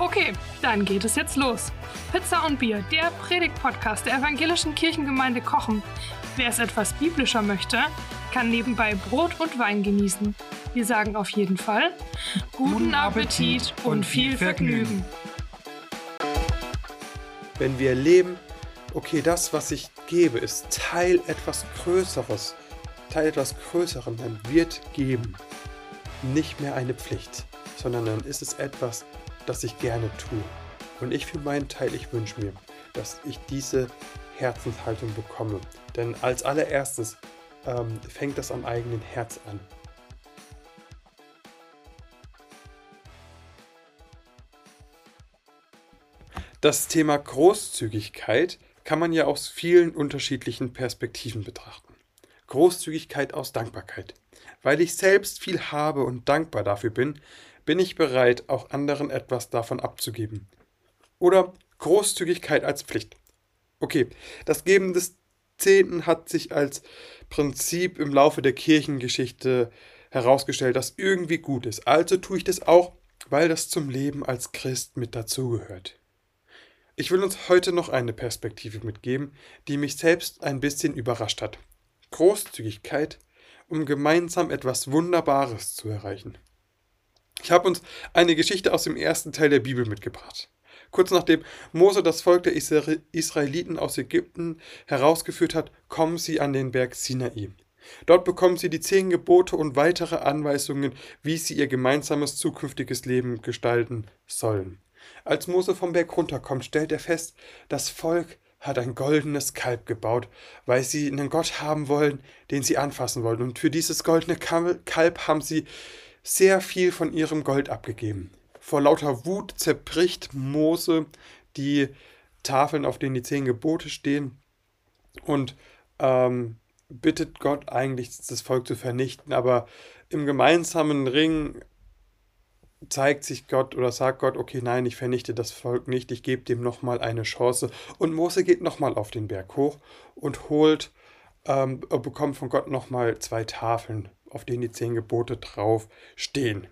Okay, dann geht es jetzt los. Pizza und Bier, der Predigt-Podcast der evangelischen Kirchengemeinde Kochen. Wer es etwas biblischer möchte, kann nebenbei Brot und Wein genießen. Wir sagen auf jeden Fall guten Appetit und viel Vergnügen. Wenn wir erleben, okay, das, was ich gebe, ist Teil etwas Größeres, Teil etwas Größerem, dann wird geben nicht mehr eine Pflicht, sondern dann ist es etwas, das ich gerne tue. Und ich für meinen Teil, ich wünsche mir, dass ich diese Herzenshaltung bekomme. Denn als allererstes ähm, fängt das am eigenen Herz an. Das Thema Großzügigkeit kann man ja aus vielen unterschiedlichen Perspektiven betrachten. Großzügigkeit aus Dankbarkeit. Weil ich selbst viel habe und dankbar dafür bin, bin ich bereit, auch anderen etwas davon abzugeben. Oder Großzügigkeit als Pflicht. Okay, das Geben des Zehnten hat sich als Prinzip im Laufe der Kirchengeschichte herausgestellt, das irgendwie gut ist. Also tue ich das auch, weil das zum Leben als Christ mit dazugehört. Ich will uns heute noch eine Perspektive mitgeben, die mich selbst ein bisschen überrascht hat. Großzügigkeit, um gemeinsam etwas Wunderbares zu erreichen. Ich habe uns eine Geschichte aus dem ersten Teil der Bibel mitgebracht. Kurz nachdem Mose das Volk der Israeliten aus Ägypten herausgeführt hat, kommen sie an den Berg Sinai. Dort bekommen sie die zehn Gebote und weitere Anweisungen, wie sie ihr gemeinsames zukünftiges Leben gestalten sollen. Als Mose vom Berg runterkommt, stellt er fest, das Volk hat ein goldenes Kalb gebaut, weil sie einen Gott haben wollen, den sie anfassen wollen. Und für dieses goldene Kalb haben sie sehr viel von ihrem Gold abgegeben. Vor lauter Wut zerbricht Mose die Tafeln, auf denen die zehn Gebote stehen und ähm, bittet Gott eigentlich, das Volk zu vernichten. Aber im gemeinsamen Ring zeigt sich Gott oder sagt Gott, okay, nein, ich vernichte das Volk nicht, ich gebe dem nochmal eine Chance. Und Mose geht nochmal auf den Berg hoch und holt, ähm, bekommt von Gott nochmal zwei Tafeln, auf denen die zehn Gebote drauf stehen.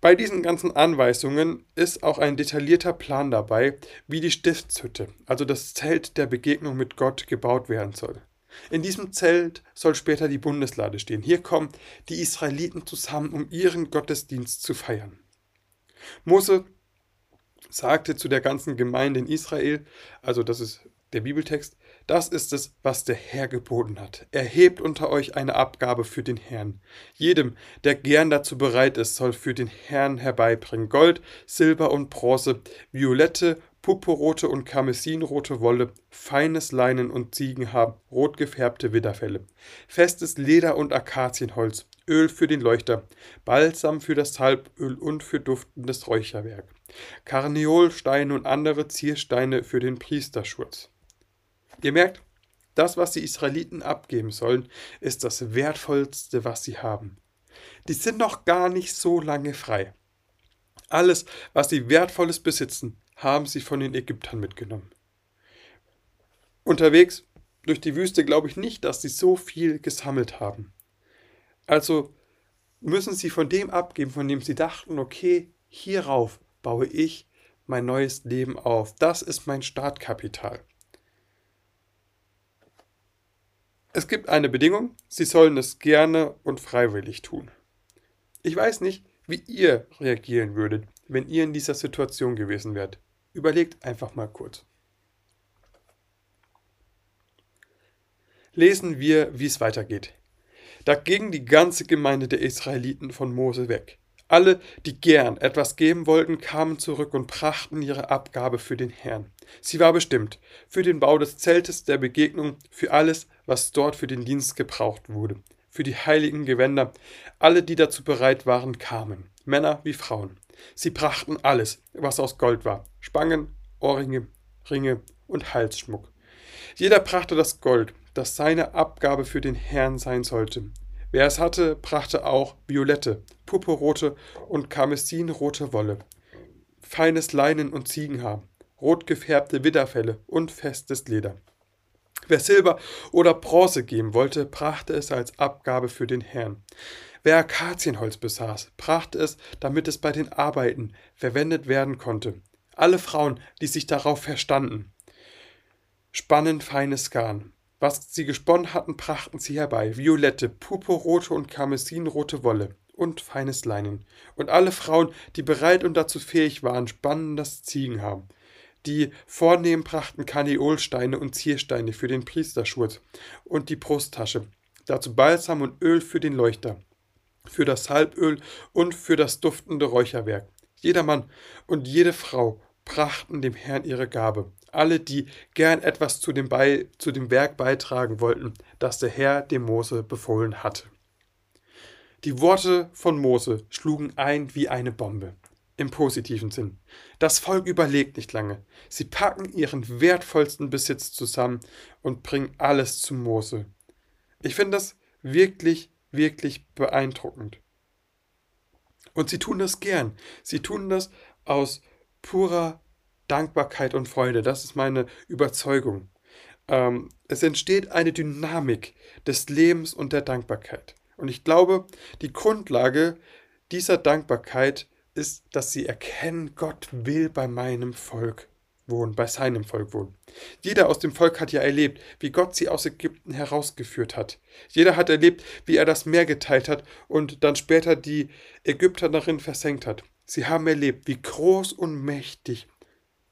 Bei diesen ganzen Anweisungen ist auch ein detaillierter Plan dabei, wie die Stiftshütte, also das Zelt der Begegnung mit Gott, gebaut werden soll. In diesem Zelt soll später die Bundeslade stehen. Hier kommen die Israeliten zusammen, um ihren Gottesdienst zu feiern. Mose sagte zu der ganzen Gemeinde in Israel, also das ist der Bibeltext, das ist es, was der Herr geboten hat. Erhebt unter euch eine Abgabe für den Herrn. Jedem, der gern dazu bereit ist, soll für den Herrn herbeibringen Gold, Silber und Bronze, violette, purpurrote und karmesinrote Wolle, feines Leinen und Ziegenhaar, rot gefärbte Widderfelle, festes Leder und Akazienholz, Öl für den Leuchter, Balsam für das Salböl und für duftendes Räucherwerk, Karneolsteine und andere Ziersteine für den Priesterschurz. Ihr merkt, das, was die Israeliten abgeben sollen, ist das Wertvollste, was sie haben. Die sind noch gar nicht so lange frei. Alles, was sie Wertvolles besitzen, haben sie von den Ägyptern mitgenommen. Unterwegs durch die Wüste glaube ich nicht, dass sie so viel gesammelt haben. Also müssen sie von dem abgeben, von dem sie dachten, okay, hierauf baue ich mein neues Leben auf. Das ist mein Startkapital. Es gibt eine Bedingung, sie sollen es gerne und freiwillig tun. Ich weiß nicht, wie ihr reagieren würdet, wenn ihr in dieser Situation gewesen wärt. Überlegt einfach mal kurz. Lesen wir, wie es weitergeht. Da ging die ganze Gemeinde der Israeliten von Mose weg. Alle, die gern etwas geben wollten, kamen zurück und brachten ihre Abgabe für den Herrn. Sie war bestimmt für den Bau des Zeltes der Begegnung, für alles, was dort für den Dienst gebraucht wurde, für die heiligen Gewänder. Alle, die dazu bereit waren, kamen, Männer wie Frauen. Sie brachten alles, was aus Gold war: Spangen, Ohrringe, Ringe und Halsschmuck. Jeder brachte das Gold, das seine Abgabe für den Herrn sein sollte. Wer es hatte, brachte auch violette, purpurrote und karmesinrote Wolle, feines Leinen und Ziegenhaar, rot gefärbte Widderfelle und festes Leder. Wer Silber oder Bronze geben wollte, brachte es als Abgabe für den Herrn. Wer Akazienholz besaß, brachte es, damit es bei den Arbeiten verwendet werden konnte. Alle Frauen, die sich darauf verstanden, spannen feines Garn. Was sie gesponnen hatten, brachten sie herbei: violette, purpurrote und karmesinrote Wolle und feines Leinen. Und alle Frauen, die bereit und dazu fähig waren, spannen das Ziegenhaar. Die Vornehmen brachten Karneolsteine und Ziersteine für den Priesterschurz und die Brusttasche, dazu Balsam und Öl für den Leuchter für das Salböl und für das duftende Räucherwerk. Jedermann und jede Frau brachten dem Herrn ihre Gabe. Alle, die gern etwas zu dem, Be zu dem Werk beitragen wollten, das der Herr dem Mose befohlen hatte. Die Worte von Mose schlugen ein wie eine Bombe. Im positiven Sinn. Das Volk überlegt nicht lange. Sie packen ihren wertvollsten Besitz zusammen und bringen alles zu Mose. Ich finde das wirklich wirklich beeindruckend. Und sie tun das gern. Sie tun das aus purer Dankbarkeit und Freude. Das ist meine Überzeugung. Ähm, es entsteht eine Dynamik des Lebens und der Dankbarkeit. Und ich glaube, die Grundlage dieser Dankbarkeit ist, dass sie erkennen, Gott will bei meinem Volk wohnen, bei seinem Volk wohnen. Jeder aus dem Volk hat ja erlebt, wie Gott sie aus Ägypten herausgeführt hat. Jeder hat erlebt, wie er das Meer geteilt hat und dann später die Ägypter darin versenkt hat. Sie haben erlebt, wie groß und mächtig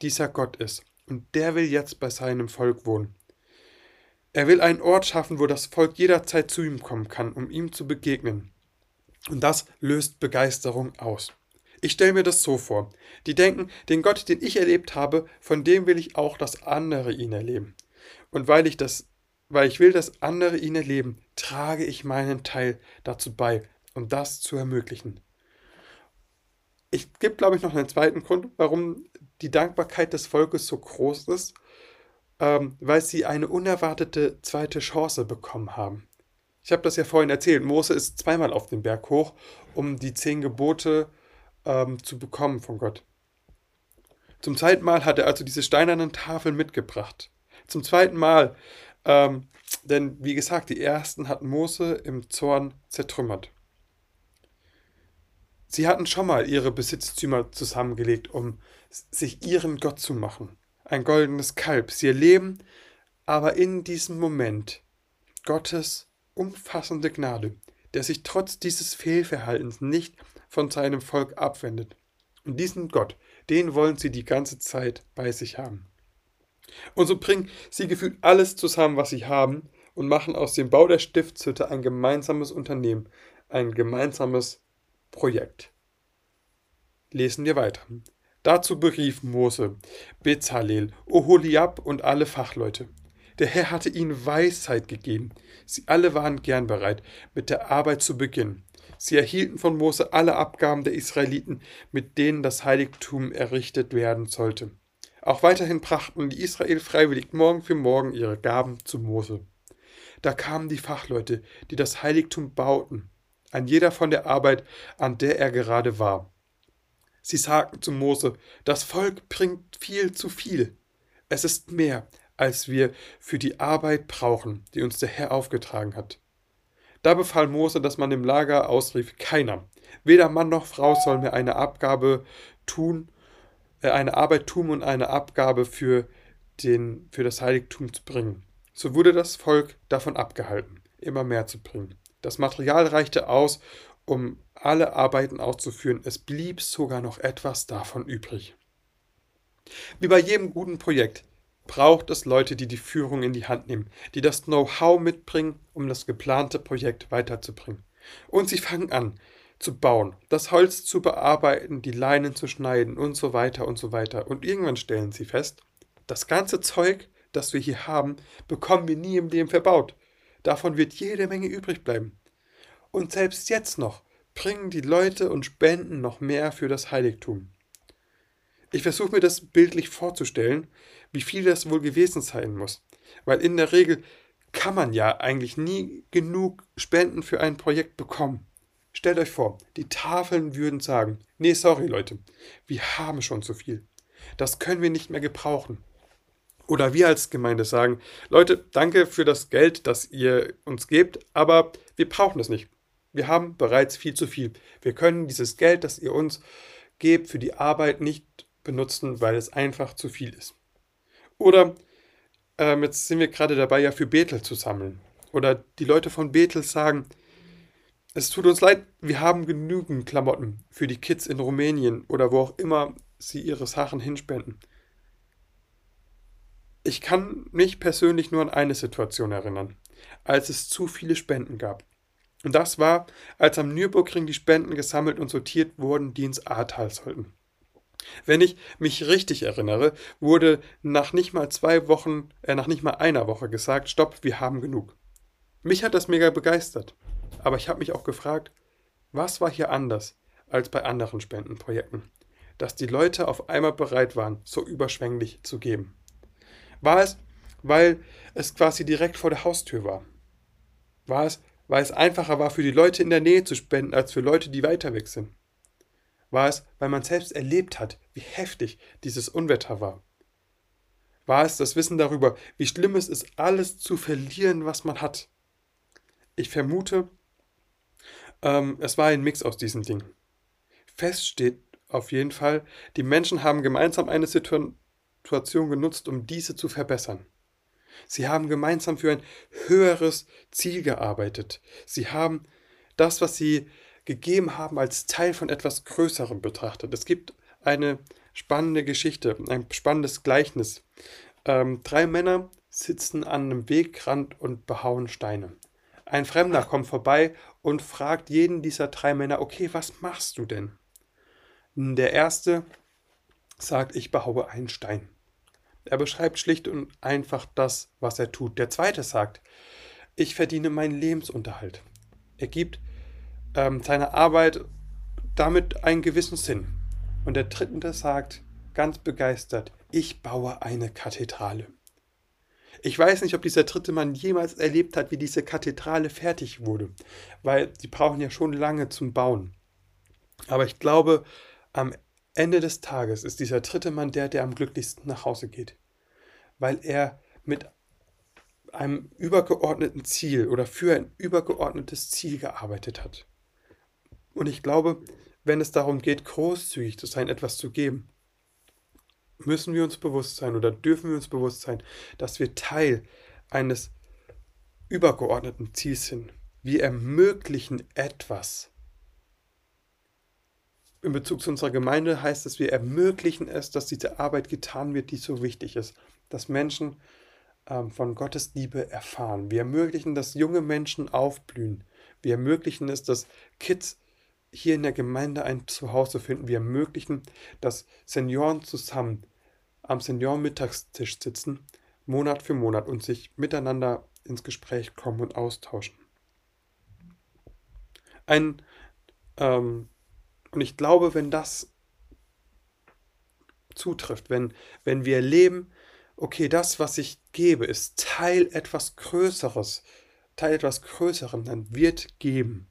dieser Gott ist. Und der will jetzt bei seinem Volk wohnen. Er will einen Ort schaffen, wo das Volk jederzeit zu ihm kommen kann, um ihm zu begegnen. Und das löst Begeisterung aus. Ich stelle mir das so vor. Die denken, den Gott, den ich erlebt habe, von dem will ich auch, dass andere ihn erleben. Und weil ich das, weil ich will, dass andere ihn erleben, trage ich meinen Teil dazu bei, um das zu ermöglichen. Ich gebe, glaube ich, noch einen zweiten Grund, warum die Dankbarkeit des Volkes so groß ist, ähm, weil sie eine unerwartete zweite Chance bekommen haben. Ich habe das ja vorhin erzählt. Mose ist zweimal auf den Berg hoch, um die zehn Gebote ähm, zu bekommen von Gott. Zum zweiten Mal hat er also diese steinernen Tafeln mitgebracht. Zum zweiten Mal, ähm, denn wie gesagt, die ersten hat Mose im Zorn zertrümmert. Sie hatten schon mal ihre Besitztümer zusammengelegt, um sich ihren Gott zu machen. Ein goldenes Kalb. Sie erleben aber in diesem Moment Gottes umfassende Gnade, der sich trotz dieses Fehlverhaltens nicht von seinem Volk abwendet. Und diesen Gott, den wollen sie die ganze Zeit bei sich haben. Und so bringen sie gefühlt alles zusammen, was sie haben, und machen aus dem Bau der Stiftshütte ein gemeinsames Unternehmen, ein gemeinsames Projekt. Lesen wir weiter. Dazu berief Mose, Bezalel, Oholiab und alle Fachleute. Der Herr hatte ihnen Weisheit gegeben. Sie alle waren gern bereit, mit der Arbeit zu beginnen. Sie erhielten von Mose alle Abgaben der Israeliten, mit denen das Heiligtum errichtet werden sollte. Auch weiterhin brachten die Israel freiwillig morgen für morgen ihre Gaben zu Mose. Da kamen die Fachleute, die das Heiligtum bauten, ein jeder von der Arbeit, an der er gerade war. Sie sagten zu Mose, das Volk bringt viel zu viel. Es ist mehr, als wir für die Arbeit brauchen, die uns der Herr aufgetragen hat. Da befahl Mose, dass man im Lager ausrief, keiner, weder Mann noch Frau soll mir eine Abgabe tun, äh, eine Arbeit tun und eine Abgabe für, den, für das Heiligtum zu bringen. So wurde das Volk davon abgehalten, immer mehr zu bringen. Das Material reichte aus, um alle Arbeiten auszuführen. Es blieb sogar noch etwas davon übrig. Wie bei jedem guten Projekt braucht es Leute, die die Führung in die Hand nehmen, die das Know-how mitbringen, um das geplante Projekt weiterzubringen. Und sie fangen an zu bauen, das Holz zu bearbeiten, die Leinen zu schneiden und so weiter und so weiter. Und irgendwann stellen sie fest, das ganze Zeug, das wir hier haben, bekommen wir nie im Leben verbaut. Davon wird jede Menge übrig bleiben. Und selbst jetzt noch bringen die Leute und spenden noch mehr für das Heiligtum. Ich versuche mir das bildlich vorzustellen, wie viel das wohl gewesen sein muss, weil in der Regel kann man ja eigentlich nie genug Spenden für ein Projekt bekommen. Stellt euch vor, die Tafeln würden sagen, nee, sorry Leute, wir haben schon zu viel. Das können wir nicht mehr gebrauchen. Oder wir als Gemeinde sagen, Leute, danke für das Geld, das ihr uns gebt, aber wir brauchen es nicht. Wir haben bereits viel zu viel. Wir können dieses Geld, das ihr uns gebt, für die Arbeit nicht benutzen, weil es einfach zu viel ist. Oder ähm, jetzt sind wir gerade dabei, ja für Bethel zu sammeln. Oder die Leute von Bethel sagen, es tut uns leid, wir haben genügend Klamotten für die Kids in Rumänien oder wo auch immer sie ihre Sachen hinspenden. Ich kann mich persönlich nur an eine Situation erinnern, als es zu viele Spenden gab. Und das war, als am Nürburgring die Spenden gesammelt und sortiert wurden, die ins Ahrtal sollten. Wenn ich mich richtig erinnere, wurde nach nicht mal zwei Wochen, äh, nach nicht mal einer Woche gesagt, stopp, wir haben genug. Mich hat das mega begeistert. Aber ich habe mich auch gefragt, was war hier anders als bei anderen Spendenprojekten, dass die Leute auf einmal bereit waren, so überschwänglich zu geben. War es, weil es quasi direkt vor der Haustür war? War es, weil es einfacher war, für die Leute in der Nähe zu spenden, als für Leute, die weiter weg sind? War es, weil man selbst erlebt hat, wie heftig dieses Unwetter war? War es das Wissen darüber, wie schlimm es ist, alles zu verlieren, was man hat? Ich vermute, ähm, es war ein Mix aus diesen Dingen. Fest steht auf jeden Fall, die Menschen haben gemeinsam eine Situation genutzt, um diese zu verbessern. Sie haben gemeinsam für ein höheres Ziel gearbeitet. Sie haben das, was sie gegeben haben, als Teil von etwas Größerem betrachtet. Es gibt eine spannende Geschichte, ein spannendes Gleichnis. Ähm, drei Männer sitzen an einem Wegrand und behauen Steine. Ein Fremder kommt vorbei und fragt jeden dieser drei Männer, okay, was machst du denn? Der erste sagt, ich behaue einen Stein. Er beschreibt schlicht und einfach das, was er tut. Der zweite sagt, ich verdiene meinen Lebensunterhalt. Er gibt ähm, seiner Arbeit damit einen gewissen Sinn. Und der dritte sagt ganz begeistert, ich baue eine Kathedrale. Ich weiß nicht, ob dieser dritte Mann jemals erlebt hat, wie diese Kathedrale fertig wurde, weil sie brauchen ja schon lange zum Bauen. Aber ich glaube, am Ende des Tages ist dieser dritte Mann der, der am glücklichsten nach Hause geht, weil er mit einem übergeordneten Ziel oder für ein übergeordnetes Ziel gearbeitet hat. Und ich glaube, wenn es darum geht, großzügig zu sein, etwas zu geben, müssen wir uns bewusst sein oder dürfen wir uns bewusst sein, dass wir Teil eines übergeordneten Ziels sind. Wir ermöglichen etwas. In Bezug zu unserer Gemeinde heißt es, wir ermöglichen es, dass diese Arbeit getan wird, die so wichtig ist, dass Menschen ähm, von Gottes Liebe erfahren. Wir ermöglichen, dass junge Menschen aufblühen. Wir ermöglichen es, dass Kids hier in der Gemeinde ein Zuhause finden. Wir ermöglichen, dass Senioren zusammen am Seniorenmittagstisch sitzen, Monat für Monat und sich miteinander ins Gespräch kommen und austauschen. Ein, ähm, und ich glaube, wenn das zutrifft, wenn, wenn wir erleben, okay, das, was ich gebe, ist Teil etwas Größeres, Teil etwas Größerem, dann wird geben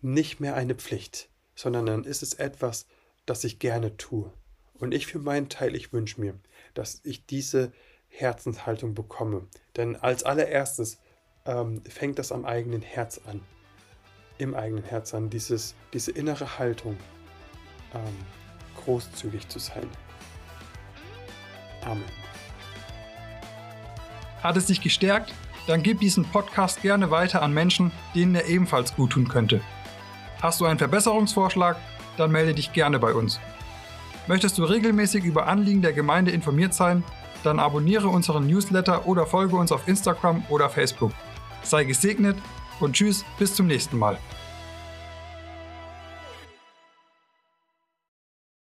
nicht mehr eine Pflicht, sondern dann ist es etwas, das ich gerne tue. Und ich für meinen Teil, ich wünsche mir, dass ich diese Herzenshaltung bekomme. Denn als allererstes ähm, fängt das am eigenen Herz an. Im eigenen Herz an, dieses, diese innere Haltung, ähm, großzügig zu sein. Amen. Hat es dich gestärkt? Dann gib diesen Podcast gerne weiter an Menschen, denen er ebenfalls gut tun könnte. Hast du einen Verbesserungsvorschlag? Dann melde dich gerne bei uns. Möchtest du regelmäßig über Anliegen der Gemeinde informiert sein? Dann abonniere unseren Newsletter oder folge uns auf Instagram oder Facebook. Sei gesegnet und tschüss, bis zum nächsten Mal.